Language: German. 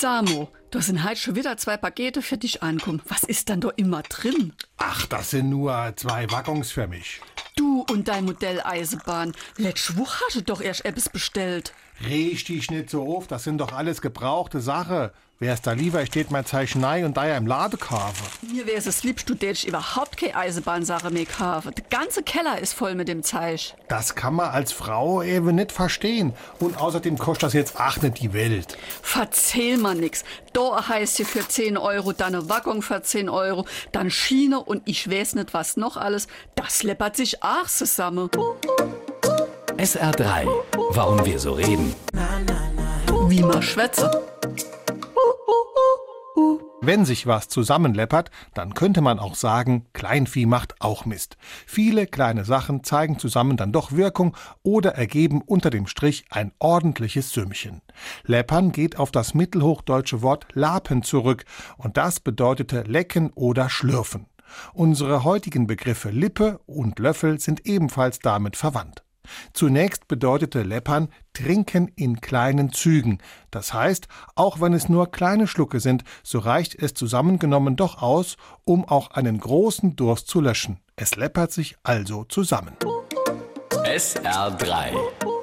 Samo, da sind halt schon wieder zwei Pakete für dich angekommen. Was ist dann da immer drin? Ach, das sind nur zwei Waggons für mich. Du und dein Modelleisenbahn. Letzte Woche hast du doch erst etwas bestellt. Richtig nicht so auf, das sind doch alles gebrauchte Sachen. Wär's da lieber, steht mein Zeichen nein und da ja im Lade kaufe. Mir wär's es liebst, du überhaupt keine Eisenbahnsache mehr kaufen. Der ganze Keller ist voll mit dem Zeich. Das kann man als Frau eben nicht verstehen. Und außerdem kostet das jetzt auch nicht die Welt. Verzähl mal nix. Da heißt hier für 10 Euro, dann eine Waggon für 10 Euro, dann Schiene und ich weiß nicht was noch alles. Das läppert sich auch zusammen. SR3. Warum wir so reden. Wie man schwätze. Wenn sich was zusammenleppert, dann könnte man auch sagen, Kleinvieh macht auch Mist. Viele kleine Sachen zeigen zusammen dann doch Wirkung oder ergeben unter dem Strich ein ordentliches Sümmchen. Läppern geht auf das mittelhochdeutsche Wort Lapen zurück und das bedeutete lecken oder schlürfen. Unsere heutigen Begriffe Lippe und Löffel sind ebenfalls damit verwandt. Zunächst bedeutete Läppern Trinken in kleinen Zügen. Das heißt, auch wenn es nur kleine Schlucke sind, so reicht es zusammengenommen doch aus, um auch einen großen Durst zu löschen. Es läppert sich also zusammen. SR3.